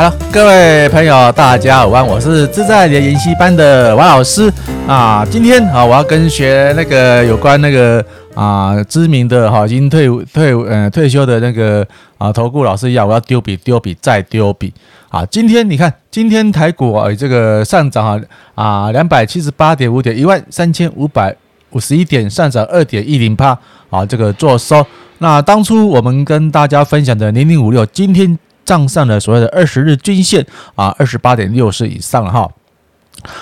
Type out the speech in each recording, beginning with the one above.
好各位朋友，大家午安，我是自在的研习班的王老师啊。今天啊，我要跟学那个有关那个啊知名的哈已经退退呃退休的那个啊投顾老师一样，我要丢笔丢笔再丢笔啊。今天你看，今天台股啊这个上涨啊啊两百七十八点五点，一万三千五百五十一点，上涨二点一零八啊，这个做收。那当初我们跟大家分享的零零五六，今天。上上了所谓的二十日均线啊，二十八点六四以上哈。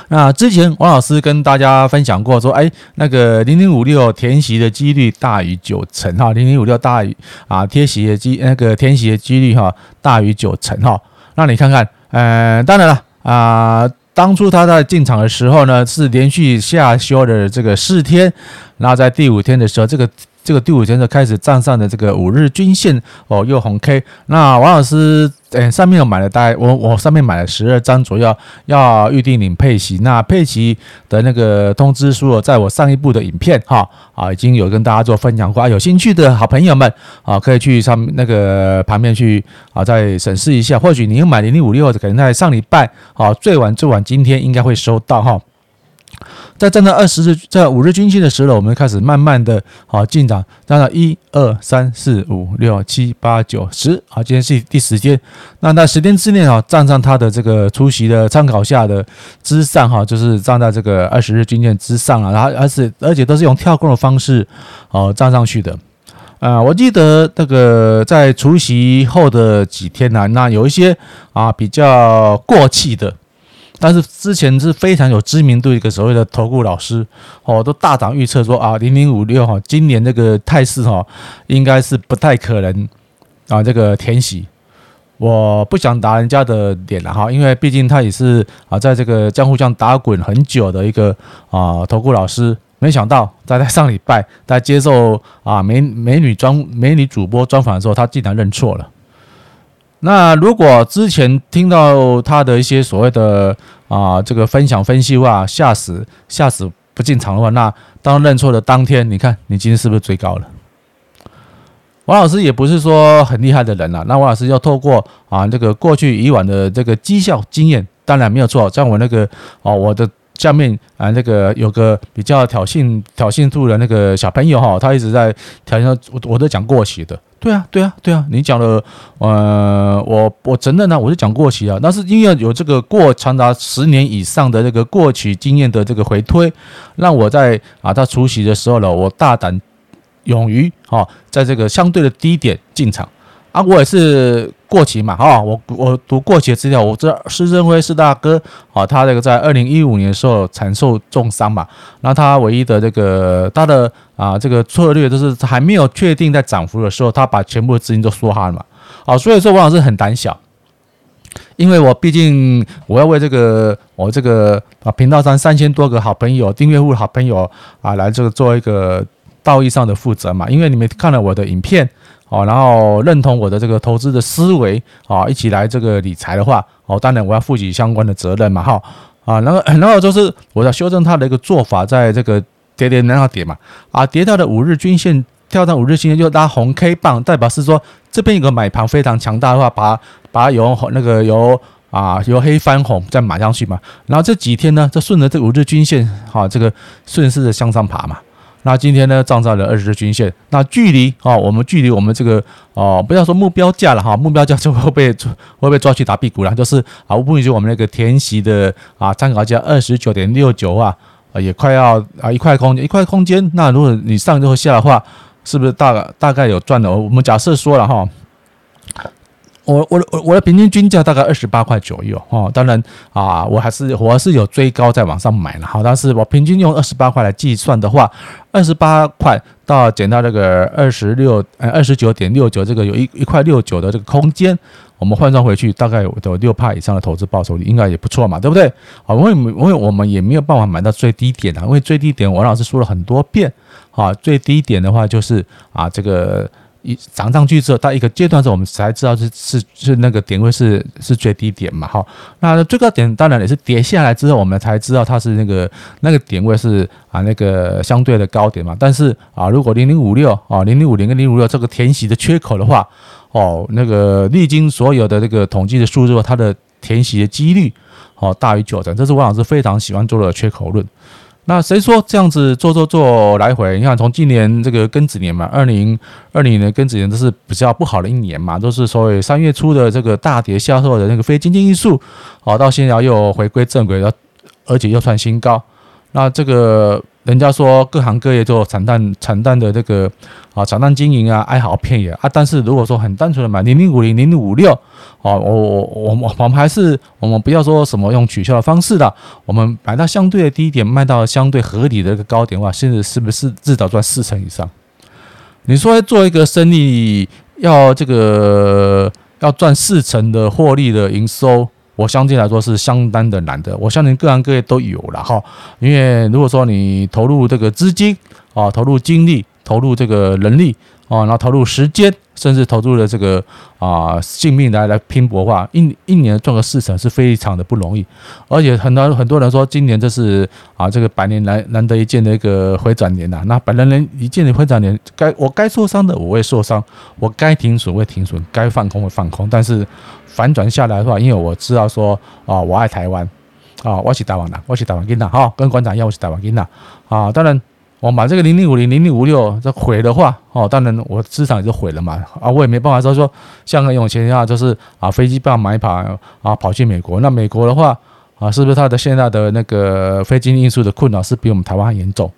那之前王老师跟大家分享过说，哎，那个零零五六填息的几率大于九成哈，零零五六大于啊贴息的机那个填息的几率哈大于九成哈。那你看看，呃，当然了啊，当初他在进场的时候呢，是连续下修的这个四天，然后在第五天的时候这个。这个第五天就开始站上的这个五日均线哦，又红 K。那王老师，诶，上面有买了大概我我上面买了十二张左右，要预定领配息。那配息的那个通知书，在我上一部的影片哈啊，已经有跟大家做分享过啊。有兴趣的好朋友们啊，可以去上那个旁边去啊，再审视一下。或许你又买零零五六，可能在上礼拜啊，最晚最晚今天应该会收到哈。在站在二十日，在五日均线的时候，我们开始慢慢的好进场，站到一二三四五六七八九十，好，今天是第十天。那在十天之内啊，站上它的这个出席的参考下的之上哈，就是站在这个二十日均线之上啊，然后而且而且都是用跳空的方式哦站上去的。啊，我记得那个在除夕后的几天呢，那有一些啊比较过气的。但是之前是非常有知名度一个所谓的投顾老师哦，都大胆预测说啊，零零五六哈，今年这个态势哈，应该是不太可能啊，这个填息。我不想打人家的脸了哈，因为毕竟他也是啊，在这个江湖上打滚很久的一个啊投顾老师，没想到在在上礼拜在接受啊美美女专美女主播专访的时候，他竟然认错了。那如果之前听到他的一些所谓的啊这个分享分析话，吓死吓死不进场的话，那当认错的当天，你看你今天是不是追高了？王老师也不是说很厉害的人啊，那王老师要透过啊这个过去以往的这个绩效经验，当然没有错，像我那个哦我的。下面啊，那个有个比较挑衅挑衅度的那个小朋友哈，他一直在挑衅我，我都讲过期的。对啊，对啊，对啊，你讲了，呃，我我承认呢，我是讲过期啊。但是因为有这个过长达十年以上的这个过期经验的这个回推，让我在啊他除息的时候呢，我大胆勇于啊，在这个相对的低点进场。啊，我也是过期嘛，哈，我我读过期资料，我知道施升辉是大哥，啊，他这个在二零一五年的时候惨受重伤嘛，那他唯一的这个他的啊这个策略就是还没有确定在涨幅的时候，他把全部的资金都梭哈了嘛，好，所以说王老师很胆小，因为我毕竟我要为这个我这个啊频道上三千多个好朋友订阅户好朋友啊来这个做一个道义上的负责嘛，因为你们看了我的影片。哦，然后认同我的这个投资的思维，啊，一起来这个理财的话，哦，当然我要负起相关的责任嘛，哈，啊，然后 然后就是我要修正他的一个做法，在这个跌跌然后跌嘛，啊，跌到的五日均线跳到五日均线就拉红 K 棒，代表是说这边有个买盘非常强大的话，把把它由那个由啊由黑翻红再买上去嘛，然后这几天呢，就顺着这五日均线，哈，这个顺势的向上爬嘛。那今天呢，站在了二十日均线，那距离啊，我们距离我们这个哦，不要说目标价了哈，目标价就会被会被抓去打屁股了，就是啊，不允许我们那个填息的啊参考价二十九点六九啊，也快要啊一块空间一块空间，那如果你上之后下的话，是不是大大概有赚的？我们假设说了哈。我我我我的平均均价大概二十八块左右哦，当然啊，我还是我还是有追高在网上买了哈，但是我平均用二十八块来计算的话，二十八块到减到这个二十六呃二十九点六九，这个有一一块六九的这个空间，我们换算回去大概有有六趴以上的投资报酬率，应该也不错嘛，对不对？好，因为因为我们也没有办法买到最低点啊，因为最低点王老师说了很多遍啊，最低点的话就是啊这个。一涨上去之后，到一个阶段之后，我们才知道是是是那个点位是是最低点嘛，哈。那最高点当然也是跌下来之后，我们才知道它是那个那个点位是啊那个相对的高点嘛。但是啊，如果零零五六啊零零五零跟零五六这个填息的缺口的话，哦，那个历经所有的这个统计的数字，它的填息的几率哦大于九成，这是王老师非常喜欢做的缺口论。那谁说这样子做做做来回？你看，从今年这个庚子年嘛，二零二零年庚子年都是比较不好的一年嘛，都是所谓三月初的这个大跌销售的那个非经济因素，好，到现在又回归正轨了，而且又创新高。那这个。人家说各行各业都有惨淡惨淡的这个啊惨淡经营啊哀嚎遍野啊，但是如果说很单纯的买零零五零零零五六啊，我我我我我们还是我们不要说什么用取消的方式的，我们买到相对的低点，卖到相对合理的一个高点的话，现在是不是至少赚四成以上？你说做一个生意要这个要赚四成的获利的营收？我相信来说是相当的难的，我相信各行各业都有了哈。因为如果说你投入这个资金啊，投入精力，投入这个人力啊，然后投入时间，甚至投入了这个啊性命来来拼搏的话，一一年赚个四成是非常的不容易。而且很多很多人说今年这是啊这个百年难难得一见的一个回转年呐。那百年难一见的回转年，该我该受伤的我会受伤，我该停损会停损，该放空会放空，但是。反转下来的话，因为我知道说啊，我爱台湾啊，我是台湾人，我是台湾人呐，哈，跟馆长一样，我是台湾人呐，啊，当然我把这个零零五零零零五六这毁的话，哦，当然我资产也就毁了嘛，啊，我也没办法说说像个有钱人啊，就是啊飞机票买跑啊跑去美国，那美国的话啊，是不是他的现在的那个非经济因素的困扰是比我们台湾还严重？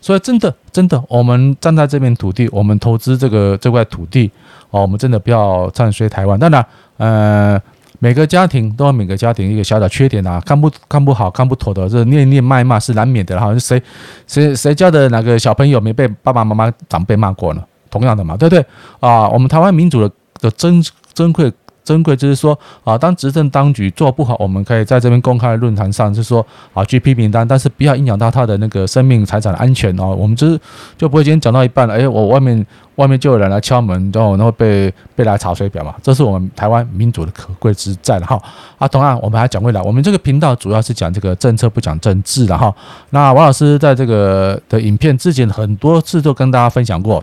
所以真的真的，我们站在这片土地，我们投资这个这块土地，哦，我们真的不要唱衰台湾。当然，呃，每个家庭都有每个家庭一个小小缺点啊，看不看不好看不妥的，这念念谩骂是难免的。好像谁谁谁家的哪个小朋友没被爸爸妈妈长辈骂过呢？同样的嘛，对不对啊？我们台湾民主的的珍珍贵。珍贵就是说啊，当执政当局做不好，我们可以在这边公开论坛上，就是说啊，去批评他，但是不要影响到他的那个生命财产的安全哦。我们就是就不会今天讲到一半了，哎，我外面外面就有人来敲门，然后然后被被来查水表嘛。这是我们台湾民主的可贵之在了哈。啊，同样我们还讲回来，我们这个频道主要是讲这个政策，不讲政治的哈。那王老师在这个的影片之前很多次都跟大家分享过。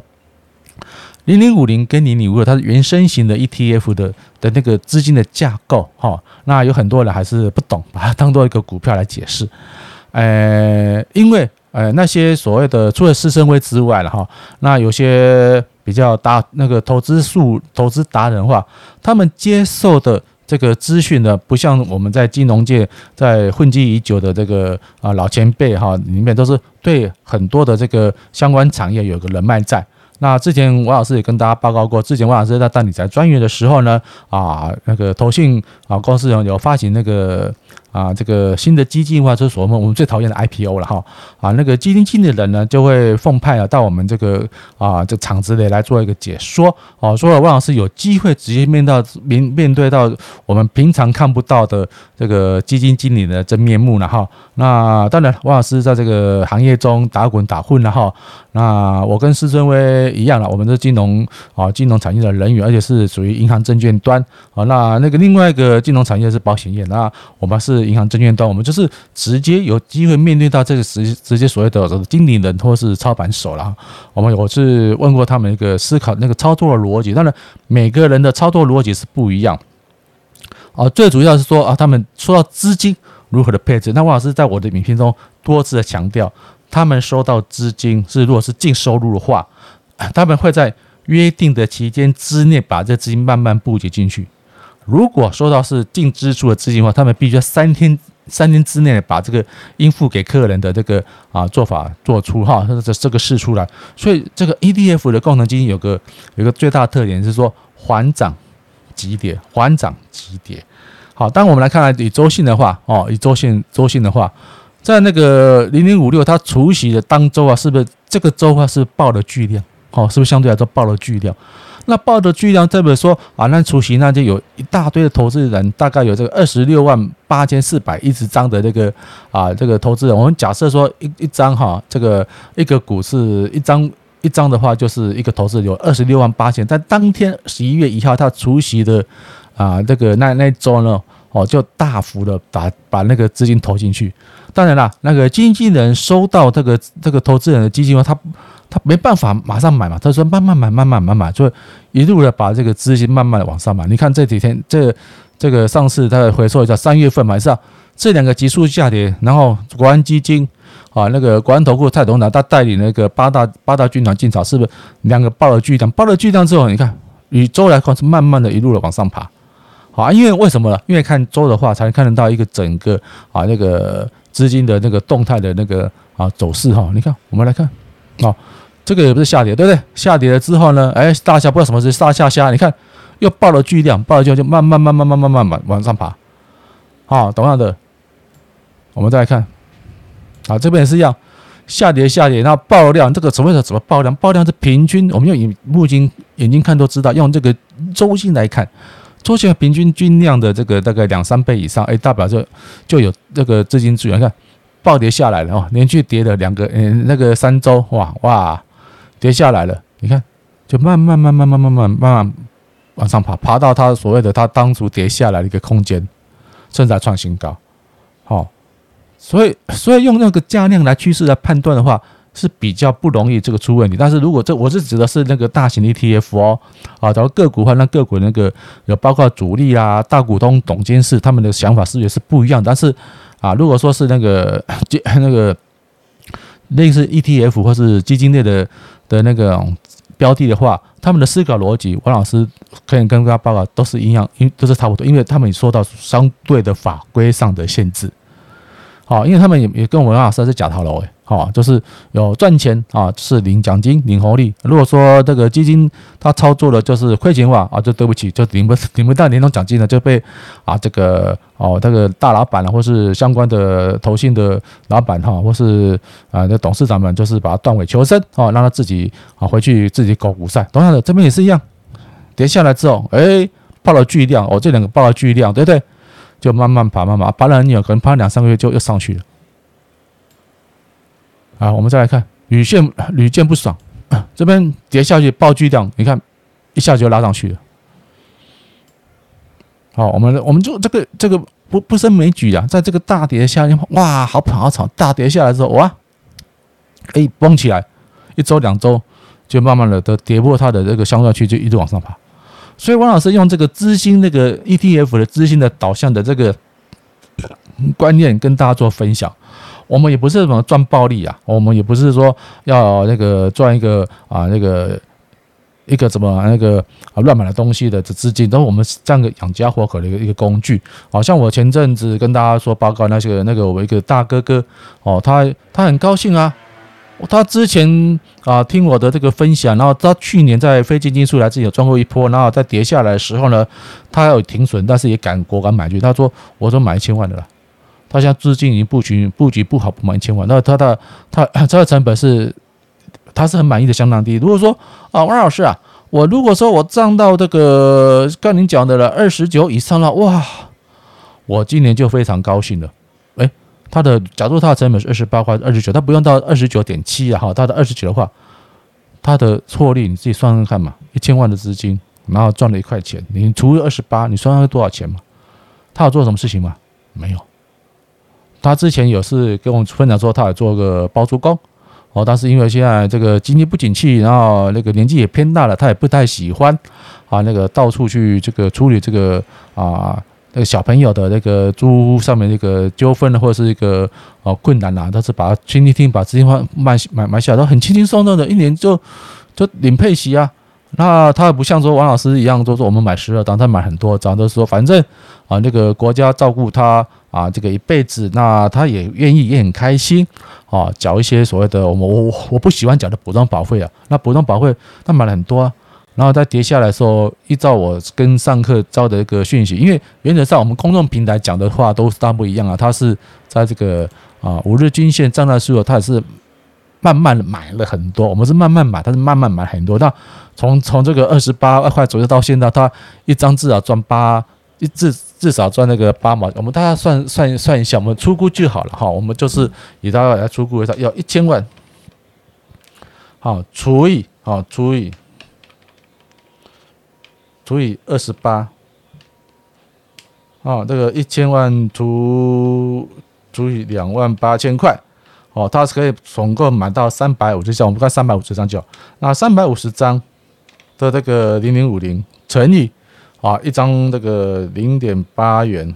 零零五零跟零零五六，它是原生型的 ETF 的的那个资金的架构哈，那有很多人还是不懂，把它当做一个股票来解释，呃，因为呃那些所谓的除了施升辉之外了哈，那有些比较大那个投资数投资达人的话，他们接受的这个资讯呢，不像我们在金融界在混迹已久的这个啊老前辈哈，里面都是对很多的这个相关产业有个人脉在。那之前王老师也跟大家报告过，之前王老师在当理财专员的时候呢，啊，那个投信啊公司有有发行那个。啊，这个新的基金的话，就是我们我们最讨厌的 IPO 了哈。啊，那个基金经理人呢，就会奉派啊到我们这个啊这厂子里来做一个解说。哦，说了王老师有机会直接面到面面对到我们平常看不到的这个基金经理的真面目了哈。那当然，王老师在这个行业中打滚打混了哈。那我跟施正威一样了，我们是金融啊金融产业的人员，而且是属于银行证券端。啊，那那个另外一个金融产业是保险业，那我们是。银行证券端，我们就是直接有机会面对到这个直直接所谓的经理人或是操盘手了。我们我是问过他们一个思考那个操作的逻辑，当然每个人的操作逻辑是不一样。啊，最主要是说啊，他们说到资金如何的配置，那王老师在我的影片中多次的强调，他们收到资金是如果是净收入的话，他们会在约定的期间之内把这资金慢慢布局进去。如果收到是净支出的资金的话，他们必须要三天三天之内把这个应付给客人的这个啊做法做出哈，这这个事出来。所以这个 ETF 的共同基金有个有个最大特点是说缓涨急跌，缓涨急跌。好，当我们来看来以周线的话哦，以周线周线的话，在那个零零五六它除夕的当周啊，是不是这个周啊是爆了巨量？哦，是不是相对来说爆了巨量？那报的巨量，代表说啊，那除夕那就有一大堆的投资人，大概有这个二十六万八千四百一十张的这个啊，这个投资人。我们假设说一一张哈，这个一个股市一张一张的话，就是一个投资有二十六万八千。在当天十一月一号，他除夕的啊，这个那那一周呢，哦，就大幅的把把那个资金投进去。当然啦，那个经纪人收到这个这个投资人的基金后，他他没办法马上买嘛，他说慢慢买，慢慢买，慢慢买，就一路的把这个资金慢慢的往上买。你看这几天这这个上市，他回收一下，三月份嘛是啊，这两个急速下跌，然后国安基金啊，那个国安投顾蔡董事长他带领那个八大八大军团进场，是不是两个爆了巨量？爆了巨量之后，你看以周来看是慢慢的一路的往上爬。好，因为为什么呢？因为看周的话，才能看得到一个整个啊那个资金的那个动态的那个啊走势哈。你看，我们来看，啊，这个也不是下跌，对不对？下跌了之后呢，哎，大虾不知道什么是杀下下，你看又爆了巨量，爆了之后就慢慢慢慢慢慢慢慢往上爬。好，同样的，我们再来看，啊，这边也是一样，下跌下跌，然后爆量，这个所谓的怎么爆量？爆量是平均，我们用眼目睛眼睛看都知道，用这个周线来看。周线平均均量的这个大概两三倍以上，哎，代表就就有这个资金资源。看暴跌下来了哦，连续跌了两个，嗯，那个三周，哇哇，跌下来了。你看，就慢慢慢慢慢慢慢慢慢往上爬，爬到它所谓的它当初跌下来的一个空间，正在创新高。好，所以所以用那个价量来趋势来判断的话。是比较不容易这个出问题，但是如果这我是指的是那个大型 ETF 哦，啊，然后个股的话，那个股那个有包括主力啊、大股东、董监事他们的想法是也是不一样，但是啊，如果说是那个 那个类似 ETF 或是基金类的的那个标的的话，他们的思考逻辑，王老师可以跟大家报告都是一样，因都是差不多，因为他们也受到相对的法规上的限制。好，因为他们也也跟我们王老师是假套牢诶。好，就是有赚钱啊，是领奖金、领红利。如果说这个基金它操作的就是亏钱的话啊，就对不起，就领不领不到年终奖金了，就被啊这个哦这个大老板啊，或是相关的投信的老板哈，或是啊那董事长们，就是把它断尾求生啊，让他自己啊回去自己搞股赛。同样的，这边也是一样，跌下来之后，哎，爆了巨量哦，这两个爆了巨量，对不对？就慢慢爬，慢慢爬了很久，可能爬了两三个月就又上去了。啊，我们再来看屡见屡见不爽，这边跌下去爆巨量，你看一下就拉上去了。好，我们我们就这个这个不不胜枚举啊，在这个大跌下面，哇，好跑好吵，大跌下来之后，哇，哎，崩起来，一周两周就慢慢的都跌破它的这个相对区，就一直往上爬。所以王老师用这个资金那个 ETF 的资金的导向的这个观念跟大家做分享。我们也不是什么赚暴利啊，我们也不是说要那个赚一个啊那个一个怎么那个啊乱买的东西的这资金，都是我们这样个养家活口的一个一个工具。好像我前阵子跟大家说报告那些那个我一个大哥哥哦，他他很高兴啊，他之前啊听我的这个分享，然后他去年在非基金出来自己有赚过一波，然后在跌下来的时候呢，他有停损，但是也敢果敢买去。他说我说买一千万的了。他现在资金已经布局布局不好，不满一千万。那他的他 他的成本是，他是很满意的，相当低。如果说啊，王老师啊，我如果说我涨到这个刚您讲的了二十九以上了，哇，我今年就非常高兴了。诶，他的假如他的成本是二十八块二十九，他不用到二十九点七啊，哈，他的二十九的话，他的获利你自己算算看嘛，一千万的资金，然后赚了一块钱，你除以二十八，你算算多少钱嘛？他有做什么事情吗？没有。他之前有是跟我们分享说，他有做个包租公哦，但是因为现在这个经济不景气，然后那个年纪也偏大了，他也不太喜欢啊，那个到处去这个处理这个啊那个小朋友的那个租屋上面那个纠纷或者是一个啊困难呐，他是把它听一听，把资金放买买买下来，都很轻轻松松的，一年就就领配息啊。那他也不像说王老师一样，就说我们买十二张，他买很多张，都说反正啊那个国家照顾他。啊，这个一辈子，那他也愿意，也很开心啊，缴一些所谓的我们我我不喜欢缴的补充保费啊。那补充保费他买了很多啊，然后再跌下来的时候，依照我跟上课招的一个讯息，因为原则上我们公众平台讲的话都是大不一样啊。他是在这个啊五日均线站在时候，他也是慢慢买了很多，我们是慢慢买，他是慢慢买很多。那从从这个二十八块左右到现在，他一张至少赚八一。至至少赚那个八毛，我们大家算算算一下，我们出估就好了哈。我们就是以大家来出估一下，要一千万，好除以好除以除以二十八，啊，这个一千万除除以两万八千块，哦，它是可以总共买到三百五十张，我们看三百五十张就好，那三百五十张的这个零零五零乘以啊一张这个零点八元，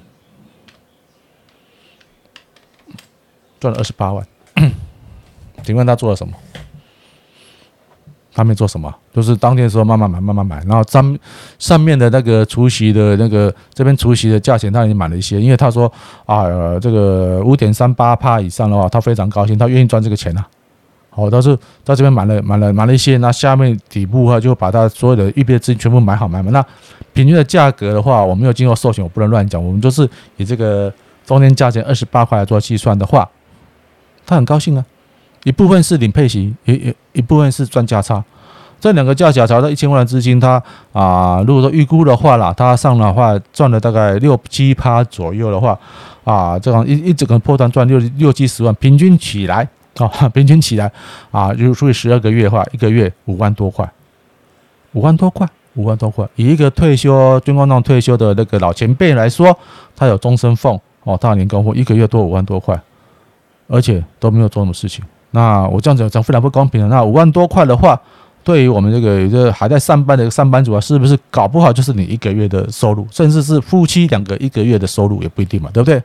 赚了二十八万。请问他做了什么？他没做什么，就是当天的时候慢慢买，慢慢买，然后上上面的那个除夕的那个这边除夕的价钱他已经买了一些，因为他说啊、这个五点三八帕以上的话，他非常高兴，他愿意赚这个钱、啊。好，他是在这边买了买了买了一些，那下面底部的话就把他所有的预备资金全部买好买满。那平均的价格的话，我没有经过授权，我不能乱讲，我们就是以这个中间价钱二十八块来做计算的话，他很高兴啊。一部分是领配息，一一一部分是赚价差，这两个价差差到一千万的资金，它啊，如果说预估的话啦，它上的话赚了大概六七趴左右的话，啊，这样一一整个波段赚六六七十万，平均起来啊，平均起来啊，如果除以十二个月的话，一个月五万多块，五万多块，五万多块，以一个退休军官那退休的那个老前辈来说，他有终身俸哦，大年工俸一个月多五万多块，而且都没有做什么事情。那我这样子讲非常不公平的。那五万多块的话，对于我们这个这个还在上班的上班族啊，是不是搞不好就是你一个月的收入，甚至是夫妻两个一个月的收入也不一定嘛，对不对？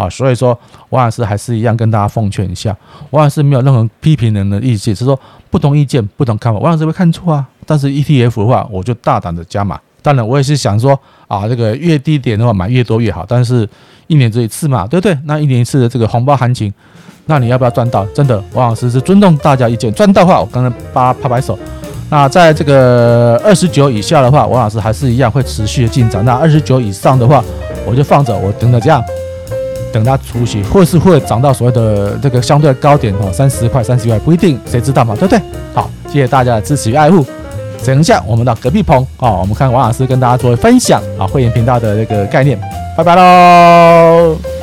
啊，所以说王老师还是一样跟大家奉劝一下，王老师没有任何批评人的意见，是说不同意见不同看法，王老师会看错啊。但是 ETF 的话，我就大胆的加码。当然，我也是想说啊，这个越低点的话买越多越好。但是一年只一次嘛，对不对？那一年一次的这个红包行情。那你要不要赚到？真的，王老师是尊重大家意见。赚到的话，我刚刚八拍拍手。那在这个二十九以下的话，王老师还是一样会持续的进场。那二十九以上的话，我就放着，我等着这样，等它出息，或是会涨到所谓的这个相对高点哦，三十块、三十块不一定，谁知道嘛？对不对？好，谢谢大家的支持与爱护。等一下，我们到隔壁棚啊，我们看王老师跟大家做分享啊，会员频道的这个概念。拜拜喽。